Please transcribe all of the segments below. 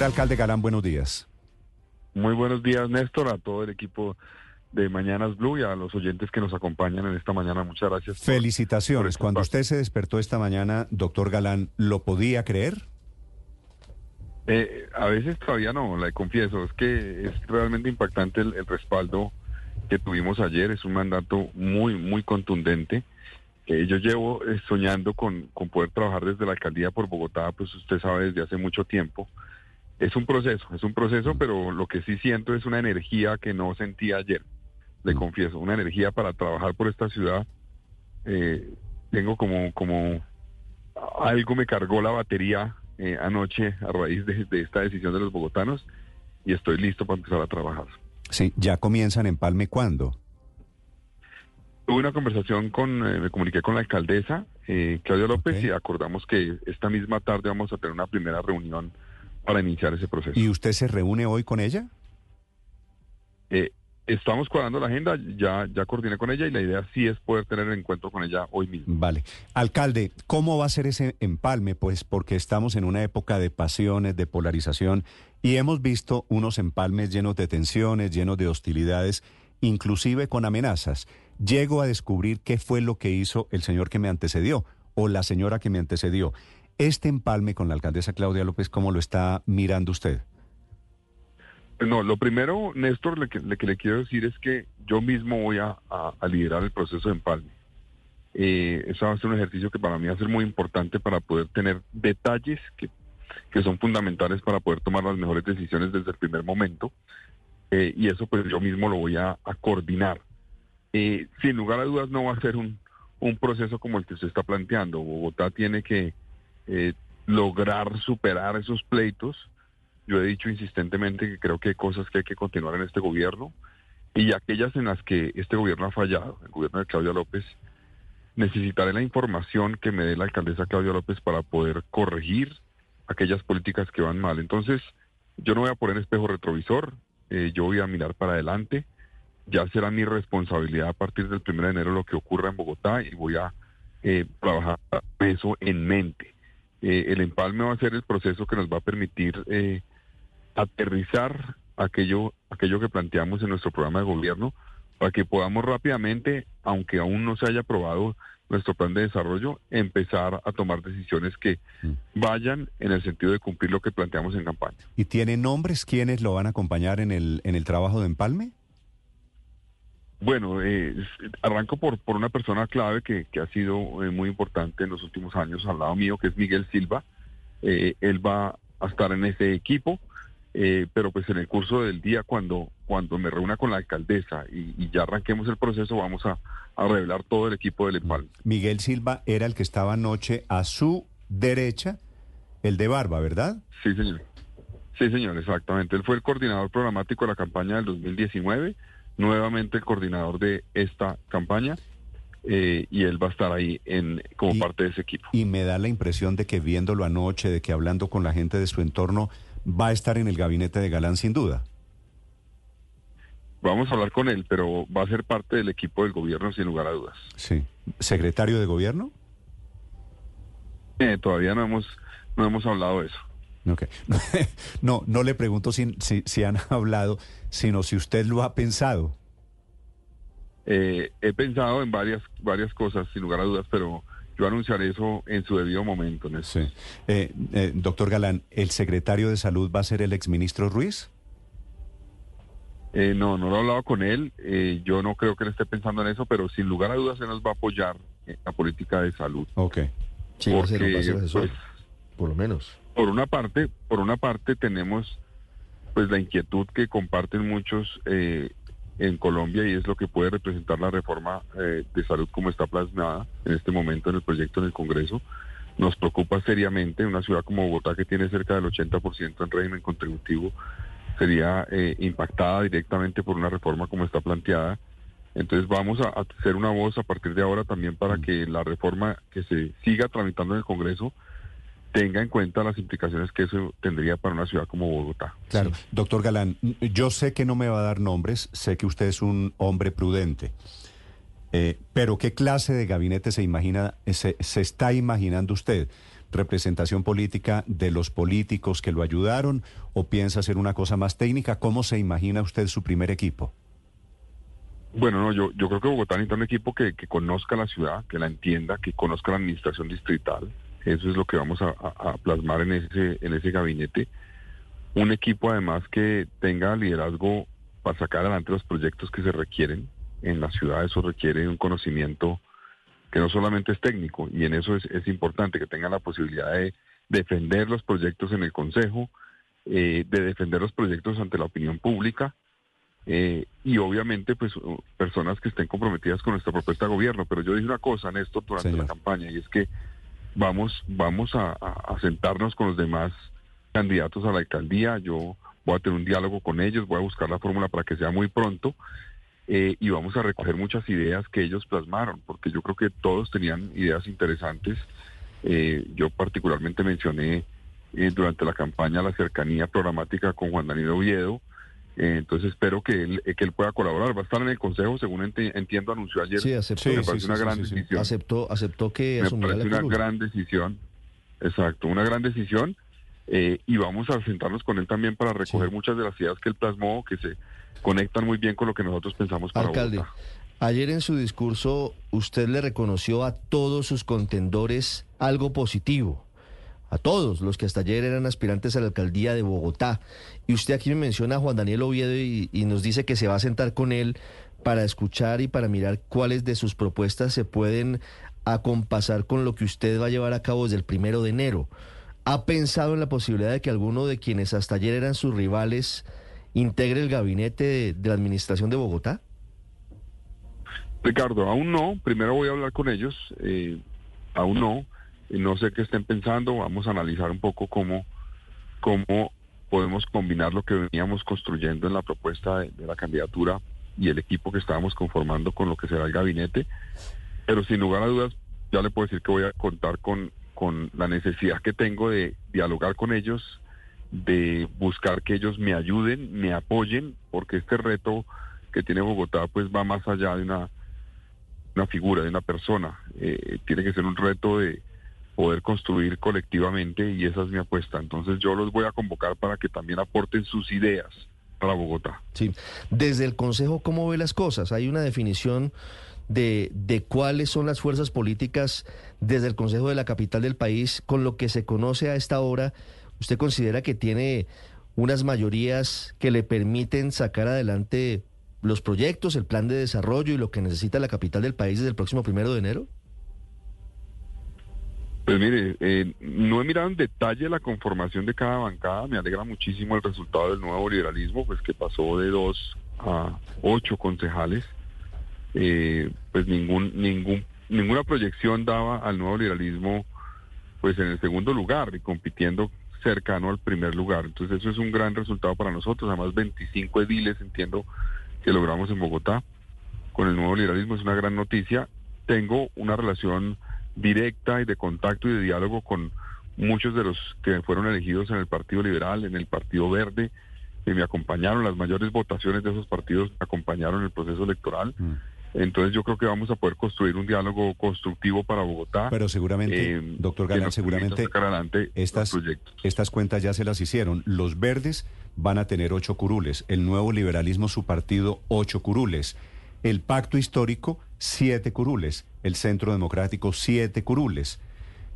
Señor alcalde Galán, buenos días. Muy buenos días, Néstor, a todo el equipo de Mañanas Blue y a los oyentes que nos acompañan en esta mañana. Muchas gracias. Felicitaciones. Cuando usted se despertó esta mañana, doctor Galán, ¿lo podía creer? Eh, a veces todavía no, le confieso. Es que es realmente impactante el, respaldo que tuvimos ayer. Es un mandato muy, muy contundente. Eh, yo llevo eh, soñando con, con poder trabajar desde la alcaldía por Bogotá, pues usted sabe, desde hace mucho tiempo. Es un proceso, es un proceso, pero lo que sí siento es una energía que no sentí ayer le confieso, una energía para trabajar por esta ciudad. Eh, tengo como, como algo me cargó la batería eh, anoche a raíz de, esta decisión de los bogotanos y estoy listo para empezar a trabajar. Sí, ¿ya comienzan en Palme cuándo? Tuve una conversación con, eh, me comuniqué con la alcaldesa, Claudia López, y acordamos que esta misma tarde vamos a tener una primera reunión para iniciar ese proceso. ¿Y usted se reúne hoy con ella? Eh, Estamos cuadrando la agenda, ya, ya coordiné con ella y la idea sí es poder tener el encuentro con ella hoy mismo. Vale. Alcalde, ¿cómo va a ser ese empalme? Pues porque estamos en una época de pasiones, de polarización y hemos visto unos empalmes llenos de tensiones, llenos de hostilidades, inclusive con amenazas. Llego a descubrir qué fue lo que hizo el señor que me antecedió o la señora que me antecedió. Este empalme con la alcaldesa Claudia López, ¿cómo lo está mirando usted? No, lo primero, Néstor, lo que, le quiero decir es que yo mismo voy a, liderar el proceso de empalme. Eh, eso va a ser un ejercicio que para mí va a ser muy importante para poder tener detalles que, son fundamentales para poder tomar las mejores decisiones desde el primer momento. Eh, y eso pues yo mismo lo voy a, coordinar. Eh, sin lugar a dudas no va a ser un, un proceso como el que se está planteando. Bogotá tiene que eh, lograr superar esos pleitos yo he dicho insistentemente que creo que hay cosas que hay que continuar en este gobierno y aquellas en las que este gobierno ha fallado, el gobierno de Claudia López, necesitaré la información que me dé la alcaldesa Claudia López para poder corregir aquellas políticas que van mal. Entonces, yo no voy a poner espejo retrovisor, eh, yo voy a mirar para adelante, ya será mi responsabilidad a partir del 1 de enero lo que ocurra en Bogotá y voy a eh, trabajar eso en mente. Eh, el empalme va a ser el proceso que nos va a permitir eh, aterrizar aquello, aquello que planteamos en nuestro programa de gobierno para que podamos rápidamente, aunque aún no se haya aprobado nuestro plan de desarrollo, empezar a tomar decisiones que mm. vayan en el sentido de cumplir lo que planteamos en campaña. ¿Y tiene nombres quienes lo van a acompañar en el, en el trabajo de empalme? Bueno, eh, arranco por, por una persona clave que, que ha sido eh, muy importante en los últimos años al lado mío, que es Miguel Silva. Eh, él va a estar en ese equipo. Eh, pero pues en el curso del día, cuando, cuando me reúna con la alcaldesa y, ya arranquemos el proceso, vamos a, revelar todo el equipo del EPAL. Miguel Silva era el que estaba anoche a su derecha, el de Barba, ¿verdad? Sí, señor. Sí, señor, exactamente. Él fue el coordinador programático de la campaña del 2019, nuevamente el coordinador de esta campaña. Eh, y él va a estar ahí en, como parte de ese equipo. Y me da la impresión de que viéndolo anoche, de que hablando con la gente de su entorno, va a estar en el gabinete de Galán sin duda. Vamos a hablar con él, pero va a ser parte del equipo del gobierno sin lugar a dudas. Sí. ¿Secretario de gobierno? Eh, todavía no hemos, no hemos hablado de eso. Okay. no, no le pregunto si, si, han hablado, sino si usted lo ha pensado. Eh, he pensado en varias, varias cosas, sin lugar a dudas, pero yo anunciaré eso en su debido momento. Sí. Eh, eh, doctor Galán, ¿el secretario de Salud va a ser el exministro Ruiz? Eh, no, no lo he hablado con él. yo no creo que él esté pensando en eso, pero sin lugar a dudas él nos va a apoyar en la política de salud. Ok. Sí, porque, pues, por lo menos. Por una parte, por una parte tenemos pues la inquietud que comparten muchos eh, en Colombia y es lo que puede representar la reforma eh, de salud como está plasmada en este momento en el proyecto en el Congreso. Nos preocupa seriamente una ciudad como Bogotá que tiene cerca del 80% en régimen contributivo sería eh, impactada directamente por una reforma como está planteada. Entonces vamos a, hacer una voz a partir de ahora también para mm. que la reforma que se siga tramitando en el Congreso tenga en cuenta las implicaciones que eso tendría para una ciudad como Bogotá. Claro, doctor Galán, yo sé que no me va a dar nombres, sé que usted es un hombre prudente, eh, pero ¿qué clase de gabinete se imagina, se, se está imaginando usted? representación política de los políticos que lo ayudaron o piensa hacer una cosa más técnica? ¿Cómo se imagina usted su primer equipo? Bueno, no, yo, yo creo que Bogotá necesita un equipo que, conozca la ciudad, que la entienda, que conozca la administración distrital. Eso es lo que vamos a, plasmar en ese, en ese gabinete. Un equipo además que tenga liderazgo para sacar adelante los proyectos que se requieren en la ciudad. Eso requiere un conocimiento que no solamente es técnico, y en eso es, es importante que tengan la posibilidad de defender los proyectos en el Consejo, eh, de defender los proyectos ante la opinión pública eh, y obviamente pues personas que estén comprometidas con nuestra propuesta de gobierno. Pero yo dije una cosa, Néstor, durante la campaña y es que vamos, vamos a, sentarnos con los demás candidatos a la alcaldía. Yo voy a tener un diálogo con ellos, voy a buscar la fórmula para que sea muy pronto. Eh, y vamos a recoger muchas ideas que ellos plasmaron, porque yo creo que todos tenían ideas interesantes. Eh, yo particularmente mencioné durante la campaña la cercanía programática con Juan Danilo Oviedo, eh, entonces espero que él, que él pueda colaborar. Va a estar en el Consejo, según entiendo, anunció ayer. Sí, aceptó. me parece una gran decisión. Aceptó, aceptó que Me parece una gran decisión. Exacto, una gran decisión. Eh, y vamos a sentarnos con él también para recoger muchas de las ideas que él plasmó, que se conectan muy bien con lo que nosotros pensamos para Alcalde, ayer en su discurso usted le reconoció a todos sus contendores algo positivo a todos los que hasta ayer eran aspirantes a la alcaldía de Bogotá. Y usted aquí me menciona a Juan Daniel Oviedo y, nos dice que se va a sentar con él para escuchar y para mirar cuáles de sus propuestas se pueden acompasar con lo que usted va a llevar a cabo desde el primero de enero. ¿Ha pensado en la posibilidad de que alguno de quienes hasta ayer eran sus rivales integre el gabinete de, la administración de Bogotá? Ricardo, aún no. Primero voy a hablar con ellos. Eh, aún no. No sé qué estén pensando, vamos a analizar un poco cómo, cómo podemos combinar lo que veníamos construyendo en la propuesta de, la candidatura y el equipo que estábamos conformando con lo que será el gabinete. Pero sin lugar a dudas, ya le puedo decir que voy a contar con, con la necesidad que tengo de dialogar con ellos, de buscar que ellos me ayuden, me apoyen, porque este reto que tiene Bogotá pues va más allá de una, una figura, de una persona. Eh, tiene que ser un reto de, poder construir colectivamente y esa es mi apuesta. Entonces yo los voy a convocar para que también aporten sus ideas para Bogotá. Sí, desde el Consejo, ¿cómo ve las cosas? Hay una definición de, de cuáles son las fuerzas políticas desde el Consejo de la capital del país con lo que se conoce a esta hora. ¿Usted considera que tiene unas mayorías que le permiten sacar adelante los proyectos, el plan de desarrollo y lo que necesita la capital del país desde el próximo primero de enero? Pues mire, eh, no he mirado en detalle la conformación de cada bancada, me alegra muchísimo el resultado del nuevo liberalismo, pues que pasó de dos a ocho concejales, eh, pues ningún, ningún, ninguna proyección daba al nuevo liberalismo pues en el segundo lugar y compitiendo cercano al primer lugar. Entonces eso es un gran resultado para nosotros, además 25 ediles entiendo que logramos en Bogotá con el nuevo liberalismo, es una gran noticia. Tengo una relación directa y de contacto y de diálogo con muchos de los que fueron elegidos en el Partido Liberal, en el Partido Verde, que me acompañaron, las mayores votaciones de esos partidos acompañaron el proceso electoral. Mm. Entonces yo creo que vamos a poder construir un diálogo constructivo para Bogotá. Pero seguramente, eh, doctor Galán, seguramente estas, estas cuentas ya se las hicieron. Los verdes van a tener ocho curules, el nuevo liberalismo, su partido, ocho curules. El pacto histórico, siete curules el Centro Democrático siete curules,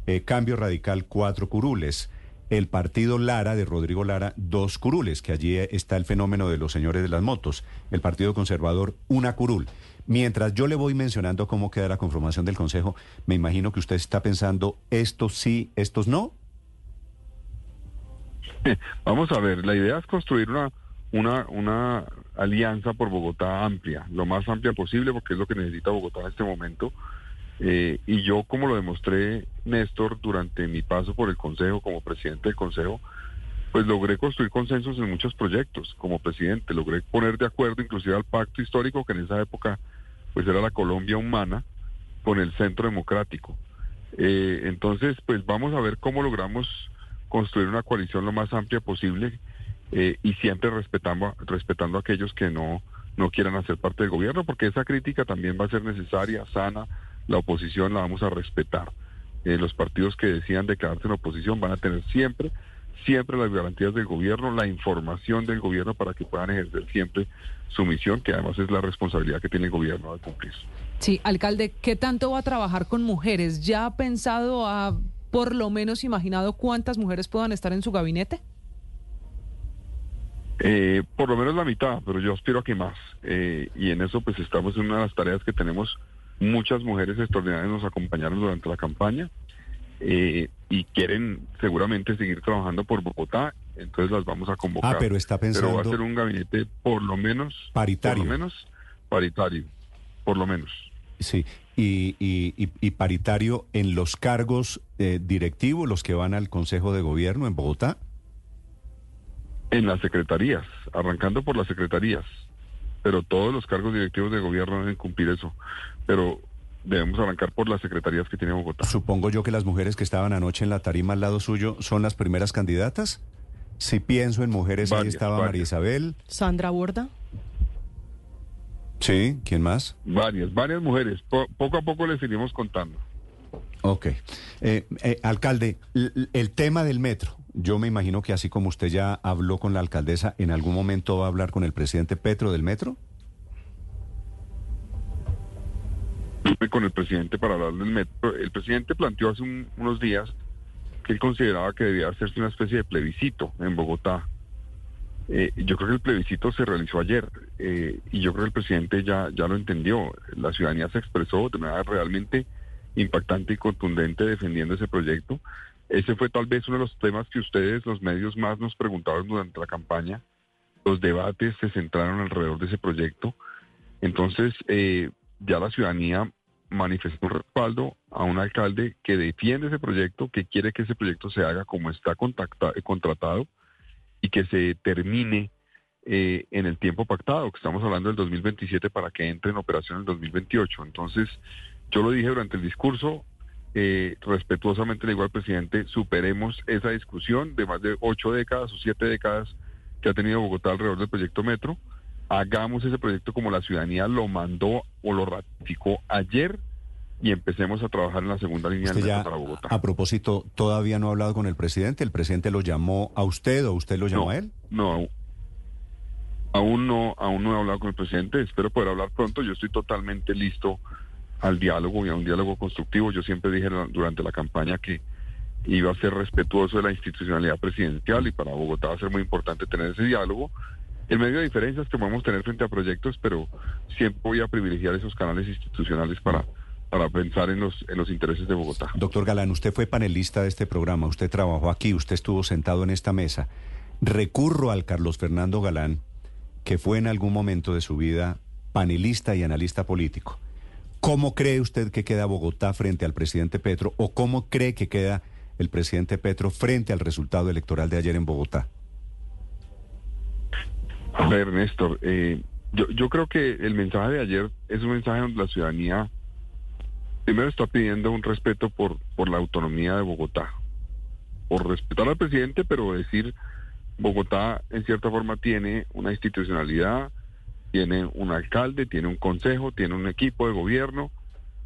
eh, Cambio Radical cuatro curules, el Partido Lara de Rodrigo Lara dos curules, que allí está el fenómeno de los señores de las motos, el Partido Conservador una curul. Mientras yo le voy mencionando cómo queda la conformación del Consejo, me imagino que usted está pensando, estos sí, estos no. Vamos a ver, la idea es construir una, una, una alianza por Bogotá amplia, lo más amplia posible, porque es lo que necesita Bogotá en este momento. Eh, y yo, como lo demostré, Néstor, durante mi paso por el Consejo, como presidente del Consejo, pues logré construir consensos en muchos proyectos como presidente, logré poner de acuerdo inclusive al pacto histórico, que en esa época pues era la Colombia humana, con el centro democrático. Eh, entonces, pues vamos a ver cómo logramos construir una coalición lo más amplia posible eh, y siempre respetando, respetando a aquellos que no, no quieran hacer parte del gobierno, porque esa crítica también va a ser necesaria, sana, la oposición la vamos a respetar. eh, los partidos que decidan declararse en oposición van a tener siempre, siempre las garantías del gobierno, la información del gobierno para que puedan ejercer siempre su misión, que además es la responsabilidad que tiene el gobierno de cumplir. Sí, alcalde, ¿qué tanto va a trabajar con mujeres? ¿Ya ha pensado, ha por lo menos imaginado cuántas mujeres puedan estar en su gabinete? Eh, por lo menos la mitad, pero yo aspiro a que más. Eh, y en eso pues estamos en una de las tareas que tenemos. Muchas mujeres extraordinarias nos acompañaron durante la campaña eh, y quieren seguramente seguir trabajando por Bogotá, entonces las vamos a convocar. Ah, pero está pensando... Pero va a ser un gabinete por lo menos... Paritario. Por lo menos paritario, por lo menos. Sí, y, y, y, paritario en los cargos directivos, los que van al Consejo de Gobierno en Bogotá. En las secretarías, arrancando por las secretarías. Pero todos los cargos directivos de gobierno deben cumplir eso. Pero debemos arrancar por las secretarías que tiene Bogotá. Supongo yo que las mujeres que estaban anoche en la tarima al lado suyo son las primeras candidatas. Si pienso en mujeres, ahí estaba María Isabel. Sandra Borda. Sí, ¿quién más? Varias, varias mujeres. poco a poco les seguimos contando. Ok. Eh, eh, alcalde, el tema del metro. Yo me imagino que así como usted ya habló con la alcaldesa, ¿en algún momento va a hablar con el presidente Petro del metro? Con el presidente para hablar del metro. El presidente planteó hace unos días que él consideraba que debía hacerse una especie de plebiscito en Bogotá. Eh, yo creo que el plebiscito se realizó ayer eh, y yo creo que el presidente ya, ya lo entendió. La ciudadanía se expresó de manera realmente impactante y contundente defendiendo ese proyecto. Ese fue tal vez uno de los temas que ustedes, los medios, más nos preguntaban durante la campaña. Los debates se centraron alrededor de ese proyecto. Entonces, eh, ya la ciudadanía manifestó respaldo a un alcalde que defiende ese proyecto, que quiere que ese proyecto se haga como está contratado y que se termine eh, en el tiempo pactado, que estamos hablando del 2027 para que entre en operación el 2028. Entonces, yo lo dije durante el discurso, eh, respetuosamente le digo al presidente, superemos esa discusión de más de ocho décadas o siete décadas que ha tenido Bogotá alrededor del proyecto Metro. Hagamos ese proyecto como la ciudadanía lo mandó o lo ratificó ayer y empecemos a trabajar en la segunda línea del metro para Bogotá. A propósito, ¿todavía no ha hablado con el presidente? ¿El presidente lo llamó a usted o usted lo llamó a él? No, aún no, aún no he hablado con el presidente. Espero poder hablar pronto. Yo estoy totalmente listo al diálogo y a un diálogo constructivo. Yo siempre dije durante la campaña que iba a ser respetuoso de la institucionalidad presidencial y para Bogotá va a ser muy importante tener ese diálogo. El medio de diferencias que podemos tener frente a proyectos, pero siempre voy a privilegiar esos canales institucionales para, para pensar en los, en los intereses de Bogotá. Doctor Galán, usted fue panelista de este programa, usted trabajó aquí, usted estuvo sentado en esta mesa. Recurro al Carlos Fernando Galán, que fue en algún momento de su vida panelista y analista político. ¿Cómo cree usted que queda Bogotá frente al presidente Petro o cómo cree que queda el presidente Petro frente al resultado electoral de ayer en Bogotá? A ver, Néstor, eh, yo, yo creo que el mensaje de ayer es un mensaje donde la ciudadanía primero está pidiendo un respeto por, por la autonomía de Bogotá, por respetar al presidente, pero decir Bogotá en cierta forma tiene una institucionalidad, tiene un alcalde, tiene un consejo, tiene un equipo de gobierno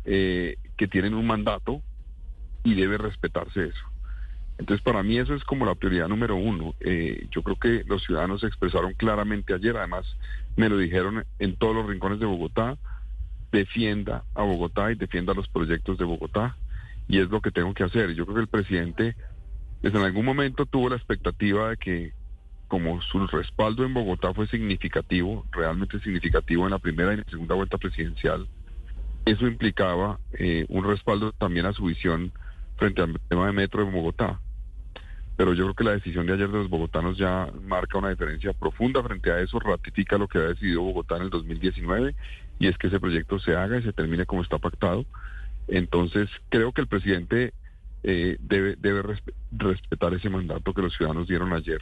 eh, que tienen un mandato y debe respetarse eso. Entonces, para mí eso es como la prioridad número uno. Eh, yo creo que los ciudadanos se expresaron claramente ayer, además me lo dijeron en todos los rincones de Bogotá, defienda a Bogotá y defienda los proyectos de Bogotá, y es lo que tengo que hacer. Yo creo que el presidente, desde en algún momento tuvo la expectativa de que como su respaldo en Bogotá fue significativo, realmente significativo en la primera y segunda vuelta presidencial, eso implicaba eh, un respaldo también a su visión frente al tema de metro en Bogotá. Pero yo creo que la decisión de ayer de los bogotanos ya marca una diferencia profunda frente a eso, ratifica lo que ha decidido Bogotá en el 2019 y es que ese proyecto se haga y se termine como está pactado. Entonces creo que el presidente eh, debe, debe respetar ese mandato que los ciudadanos dieron ayer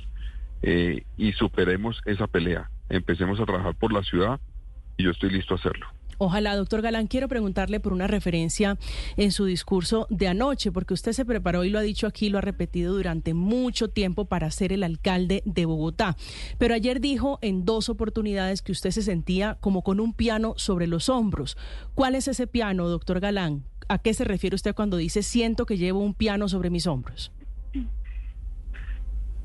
eh, y superemos esa pelea. Empecemos a trabajar por la ciudad y yo estoy listo a hacerlo. Ojalá, doctor Galán, quiero preguntarle por una referencia en su discurso de anoche, porque usted se preparó y lo ha dicho aquí, lo ha repetido durante mucho tiempo para ser el alcalde de Bogotá. Pero ayer dijo en dos oportunidades que usted se sentía como con un piano sobre los hombros. ¿Cuál es ese piano, doctor Galán? ¿A qué se refiere usted cuando dice siento que llevo un piano sobre mis hombros?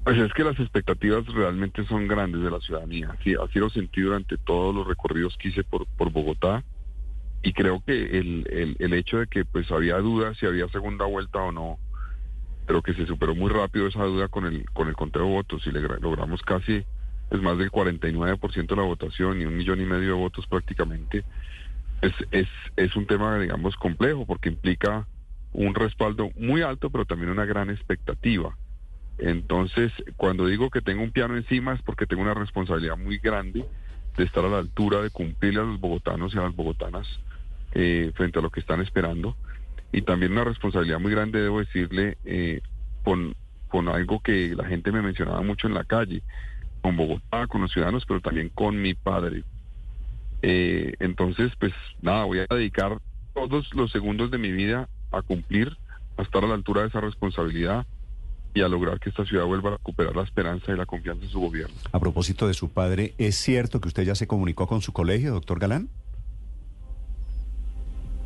Pues es que las expectativas realmente son grandes de la ciudadanía. Así, así lo sentí durante todos los recorridos que hice por, por Bogotá y creo que el, el, hecho de que pues había dudas si había segunda vuelta o no, pero que se superó muy rápido esa duda con el con el conteo de votos y le, logramos casi es pues, más del 49% de la votación y un millón y medio de votos prácticamente, es, es, es un tema, digamos, complejo porque implica un respaldo muy alto, pero también una gran expectativa. Entonces, cuando digo que tengo un piano encima es porque tengo una responsabilidad muy grande de estar a la altura de cumplirle a los bogotanos y a las bogotanas eh, frente a lo que están esperando. Y también una responsabilidad muy grande, debo decirle, eh, con, con algo que la gente me mencionaba mucho en la calle, con Bogotá, con los ciudadanos, pero también con mi padre. Eh, entonces, pues nada, voy a dedicar todos los segundos de mi vida a cumplir, a estar a la altura de esa responsabilidad y a lograr que esta ciudad vuelva a recuperar la esperanza y la confianza en su gobierno. A propósito de su padre, ¿es cierto que usted ya se comunicó con su colegio, doctor Galán?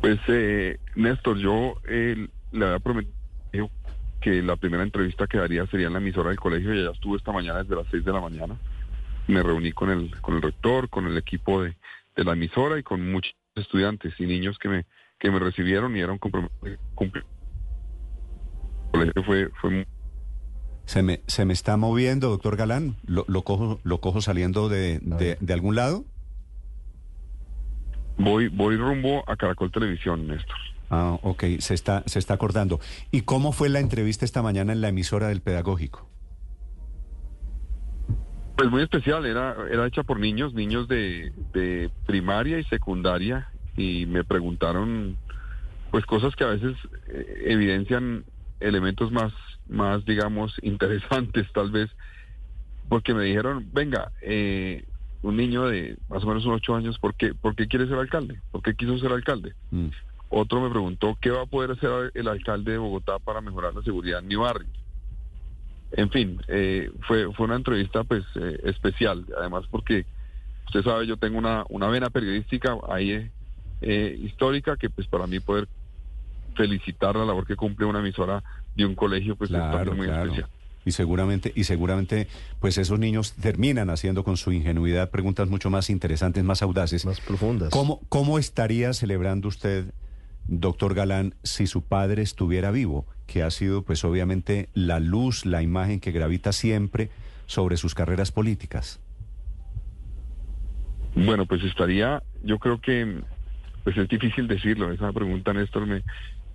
Pues, eh, Néstor, yo eh, le había prometido que la primera entrevista que daría sería en la emisora del colegio y ya estuve esta mañana desde las 6 de la mañana. Me reuní con el, con el rector, con el equipo de, de la emisora y con muchos estudiantes y niños que me, que me recibieron y eran comprometidos. El colegio fue, fue ¿Se me, ¿Se me está moviendo, doctor Galán? ¿Lo, lo, cojo, lo cojo saliendo de, de, de algún lado? Voy, voy rumbo a Caracol Televisión, Néstor. Ah, ok, se está, se está acordando. ¿Y cómo fue la entrevista esta mañana en la emisora del Pedagógico? Pues muy especial, era, era hecha por niños, niños de, de primaria y secundaria, y me preguntaron pues cosas que a veces eh, evidencian elementos más, más digamos, interesantes tal vez, porque me dijeron, venga, eh, un niño de más o menos unos ocho años, ¿por qué, ¿por qué quiere ser alcalde? ¿Por qué quiso ser alcalde? Mm. Otro me preguntó, ¿qué va a poder hacer el alcalde de Bogotá para mejorar la seguridad en mi barrio? En fin, eh, fue, fue una entrevista pues eh, especial, además porque usted sabe, yo tengo una, una vena periodística ahí eh, histórica que pues para mí poder felicitar la labor que cumple una emisora de un colegio pues es muy especial. Y seguramente, y seguramente, pues esos niños terminan haciendo con su ingenuidad preguntas mucho más interesantes, más audaces. Más profundas. ¿Cómo, cómo estaría celebrando usted, doctor Galán, si su padre estuviera vivo? Que ha sido, pues obviamente, la luz, la imagen que gravita siempre sobre sus carreras políticas. Bueno, pues estaría, yo creo que, pues es difícil decirlo, esa pregunta, Néstor, me,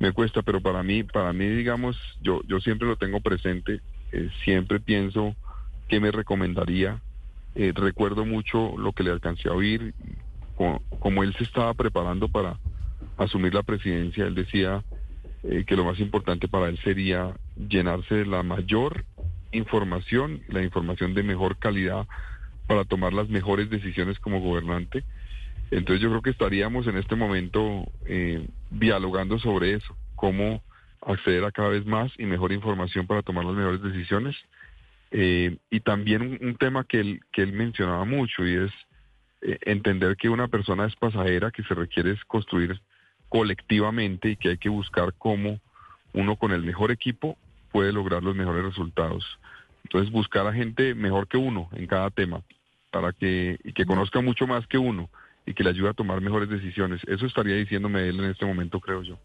me cuesta, pero para mí, para mí, digamos, yo, yo siempre lo tengo presente eh, siempre pienso que me recomendaría. Eh, recuerdo mucho lo que le alcancé a oír, como, él se estaba preparando para asumir la presidencia, él decía eh, que lo más importante para él sería llenarse de la mayor información, la información de mejor calidad para tomar las mejores decisiones como gobernante. Entonces yo creo que estaríamos en este momento dialogando sobre eso, cómo acceder a cada vez más y mejor información para tomar las mejores decisiones. Eh, y también un, tema que él, que él mencionaba mucho y es eh, entender que una persona es pasajera, que se requiere construir colectivamente y que hay que buscar cómo uno con el mejor equipo puede lograr los mejores resultados. Entonces buscar a gente mejor que uno en cada tema para que y que conozca mucho más que uno y que le ayude a tomar mejores decisiones. Eso estaría diciéndome él en este momento, creo yo.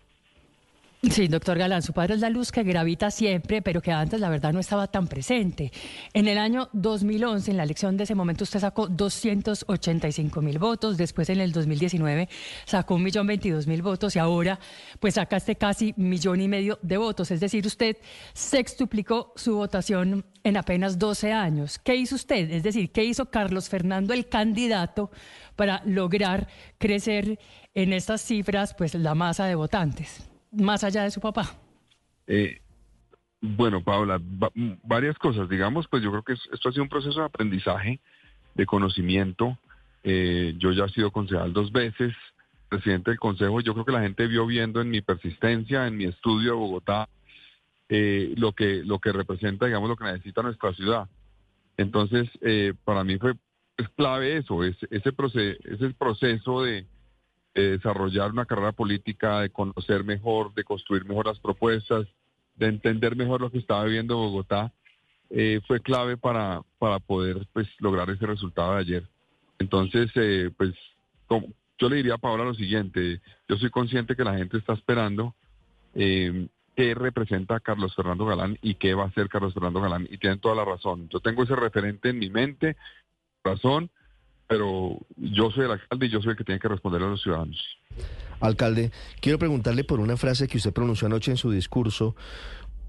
Sí, doctor Galán, su padre es la luz que gravita siempre, pero que antes la verdad no estaba tan presente. En el año 2011, en la elección de ese momento, usted sacó 285 mil votos, después en el 2019 sacó un millón veintidós mil votos y ahora pues sacaste casi millón y medio de votos. Es decir, usted sextuplicó su votación en apenas 12 años. ¿Qué hizo usted? Es decir, ¿qué hizo Carlos Fernando, el candidato, para lograr crecer en estas cifras pues la masa de votantes? Más allá de su papá? Eh, bueno, Paula, varias cosas. Digamos, pues yo creo que esto ha sido un proceso de aprendizaje, de conocimiento. Eh, yo ya he sido concejal dos veces, presidente del consejo. Yo creo que la gente vio viendo en mi persistencia, en mi estudio de Bogotá, eh, lo que lo que representa, digamos, lo que necesita nuestra ciudad. Entonces, para mí fue es clave eso, es, ese, proceso, ese proceso de, de desarrollar una carrera política, de conocer mejor, de construir mejor las propuestas, de entender mejor lo que estaba viviendo Bogotá, eh, fue clave para, para poder pues, lograr ese resultado de ayer. Entonces, eh, pues yo le diría a Paola lo siguiente, yo soy consciente que la gente está esperando eh, qué representa Carlos Fernando Galán y qué va a hacer Carlos Fernando Galán, y tienen toda la razón. Yo tengo ese referente en mi mente, razón, pero yo soy el alcalde y yo soy el que tiene que responder a los ciudadanos. Alcalde, quiero preguntarle por una frase que usted pronunció anoche en su discurso,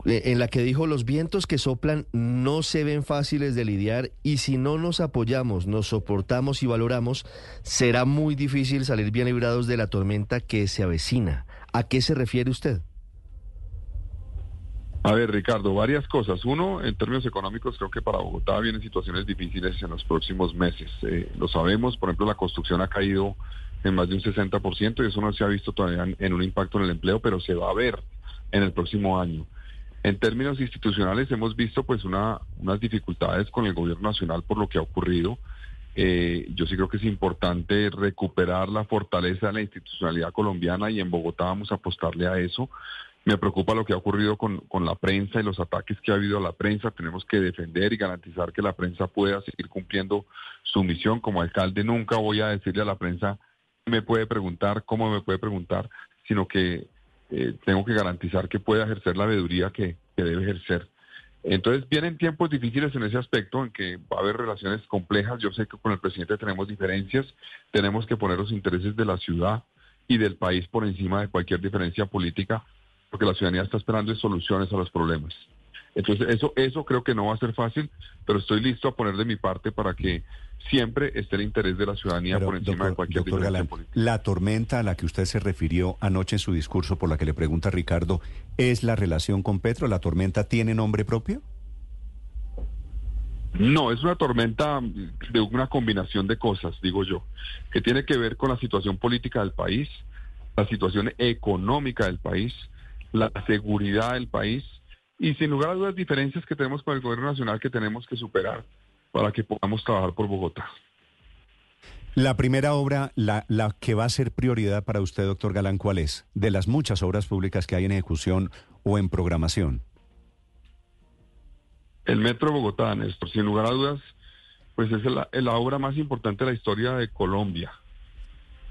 eh, en la que dijo, los vientos que soplan no se ven fáciles de lidiar y si no nos apoyamos, nos soportamos y valoramos, será muy difícil salir bien librados de la tormenta que se avecina. ¿A qué se refiere usted? A ver, Ricardo, varias cosas. Uno, en términos económicos, creo que para Bogotá vienen situaciones difíciles en los próximos meses. Eh, lo sabemos, por ejemplo, la construcción ha caído en más de un 60% y eso no se ha visto todavía en, un impacto en el empleo, pero se va a ver en el próximo año. En términos institucionales hemos visto pues una, unas dificultades con el gobierno nacional por lo que ha ocurrido. Eh, yo sí creo que es importante recuperar la fortaleza de la institucionalidad colombiana y en Bogotá vamos a apostarle a eso. Me preocupa lo que ha ocurrido con, con, la prensa y los ataques que ha habido a la prensa. Tenemos que defender y garantizar que la prensa pueda seguir cumpliendo su misión. Como alcalde nunca voy a decirle a la prensa me puede preguntar, cómo me puede preguntar, sino que eh, tengo que garantizar que pueda ejercer la veeduría que, que debe ejercer. Entonces vienen tiempos difíciles en ese aspecto, en que va a haber relaciones complejas. Yo sé que con el presidente tenemos diferencias, tenemos que poner los intereses de la ciudad y del país por encima de cualquier diferencia política porque la ciudadanía está esperando soluciones a los problemas. Entonces, eso, eso creo que no va a ser fácil, pero estoy listo a poner de mi parte para que siempre esté el interés de la ciudadanía por encima de cualquier diferencia política. La tormenta a la que usted se refirió anoche en su discurso, por la que le pregunta Ricardo, ¿es la relación con Petro? ¿La tormenta tiene nombre propio? No, es una tormenta de una combinación de cosas, digo yo, que tiene que ver con la situación política del país, la situación económica del país, la seguridad del país y sin lugar a dudas diferencias que tenemos con el gobierno nacional que tenemos que superar para que podamos trabajar por Bogotá. La primera obra, la, la que va a ser prioridad para usted, doctor Galán, ¿cuál es? De las muchas obras públicas que hay en ejecución o en programación. El Metro Bogotá, Néstor, sin lugar a dudas, pues es la, la obra más importante de la historia de Colombia.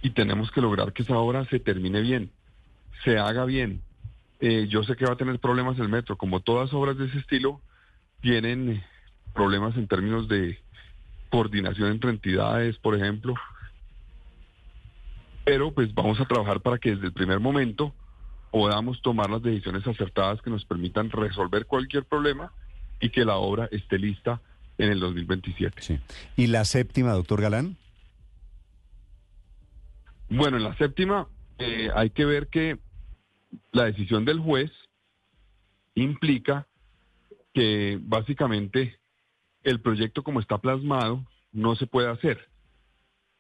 Y tenemos que lograr que esa obra se termine bien, se haga bien, eh, yo sé que va a tener problemas el metro, como todas obras de ese estilo, tienen problemas en términos de coordinación entre entidades, por ejemplo. Pero pues vamos a trabajar para que desde el primer momento podamos tomar las decisiones acertadas que nos permitan resolver cualquier problema y que la obra esté lista en el 2027. Sí. ¿Y la séptima, doctor Galán? Bueno, en la séptima eh, hay que ver que la decisión del juez implica que básicamente el proyecto como está plasmado no se puede hacer.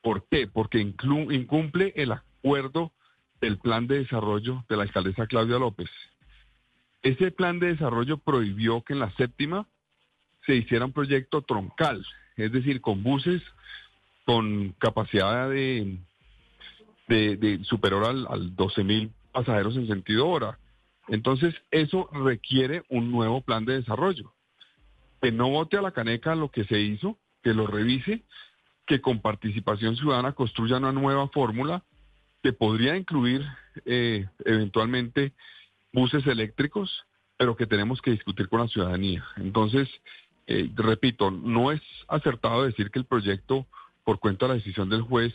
¿Por qué? Porque incumple el acuerdo del plan de desarrollo de la alcaldesa Claudia López. Ese plan de desarrollo prohibió que en la séptima se hiciera un proyecto troncal, es decir, con buses con capacidad de, de, superior al, al 12 mil pasajeros en sentido hora. Entonces, eso requiere un nuevo plan de desarrollo. Que no vote a la caneca lo que se hizo, que lo revise, que con participación ciudadana construya una nueva fórmula que podría incluir eh, eventualmente buses eléctricos, pero que tenemos que discutir con la ciudadanía. Entonces, eh, repito, no es acertado decir que el proyecto, por cuenta de la decisión del juez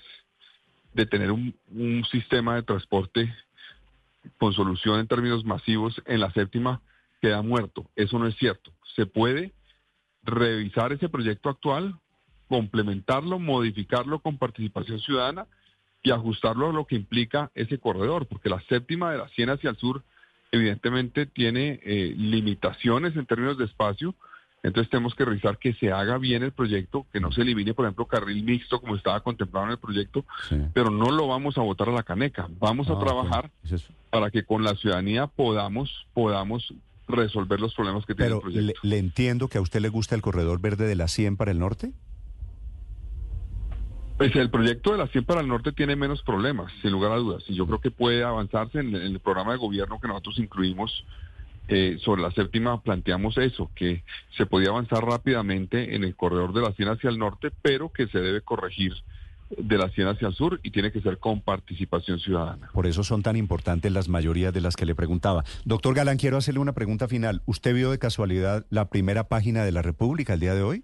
de tener un, un sistema de transporte con solución en términos masivos en la séptima queda muerto. Eso no es cierto. Se puede revisar ese proyecto actual, complementarlo, modificarlo con participación ciudadana y ajustarlo a lo que implica ese corredor, porque la séptima de la 100 hacia el sur evidentemente tiene eh, limitaciones en términos de espacio, entonces tenemos que revisar que se haga bien el proyecto, que no se elimine, por ejemplo, carril mixto como estaba contemplado en el proyecto, pero no lo vamos a votar a la caneca. Vamos a ah, trabajar para que con la ciudadanía podamos, podamos resolver los problemas que tiene el proyecto. Le, le entiendo que a usted le gusta el corredor verde de la 100 para el norte. Pues el proyecto de la 100 para el norte tiene menos problemas, sin lugar a dudas. Y yo creo que puede avanzarse en, el programa de gobierno que nosotros incluimos eh, sobre la séptima. Planteamos eso, que se podía avanzar rápidamente en el corredor de la 100 hacia el norte, pero que se debe corregir de la 100 hacia el sur y tiene que ser con participación ciudadana. Por eso son tan importantes las mayorías de las que le preguntaba. Doctor Galán, quiero hacerle una pregunta final. ¿Usted vio de casualidad la primera página de la República el día de hoy?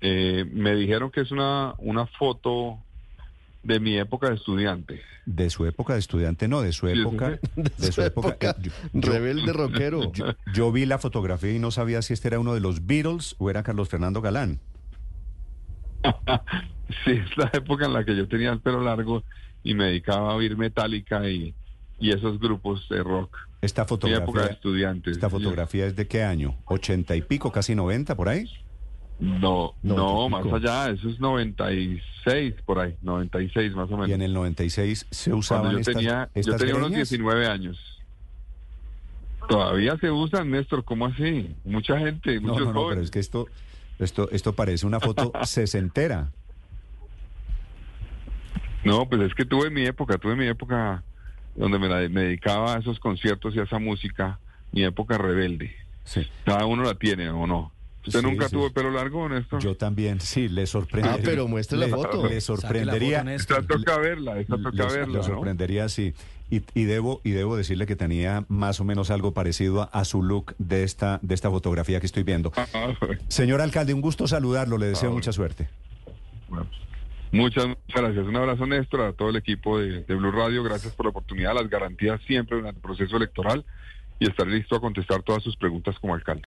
Eh, me dijeron que es una, una foto de mi época de estudiante. De su época de estudiante, no, de su época. de, su, época. Eh, rebelde rockero. Yo, vi la fotografía y no sabía si este era uno de los Beatles o era Carlos Fernando Galán. sí, es la época en la que yo tenía el pelo largo y me dedicaba a oír Metallica y, y esos grupos de rock. Esta fotografía. Mi época de estudiante. ¿Esta fotografía es de qué año? ¿80 y pico, casi 90 por ahí? No, no, más allá, eso es 96 por ahí, 96 más o menos. Y en el 96 se usaban yo estas, tenía, Yo tenía unos 19 años. Todavía se usan, Néstor, ¿cómo así? Mucha gente, no, muchos no, no, pero es que esto, esto, esto parece una foto sesentera. No, pues es que tuve mi época, tuve mi época donde me, la, me dedicaba a esos conciertos y a esa música, mi época rebelde. Sí. Cada uno la tiene o no. ¿Usted nunca tuvo pelo largo, Néstor? Yo también, sí, le sorprendería. Ah, pero muestre la foto. Le sorprendería. Esta toca verla, esta toca verla. Le sorprendería, sí. Y, y, debo y debo decirle que tenía más o menos algo parecido a, su look de esta de esta fotografía que estoy viendo. Ah, Señor alcalde, un gusto saludarlo, le deseo ah, mucha suerte. muchas, muchas gracias. Un abrazo, Néstor, a todo el equipo de, de Blue Radio. Gracias por la oportunidad, las garantías siempre durante el proceso electoral y estar listo a contestar todas sus preguntas como alcalde.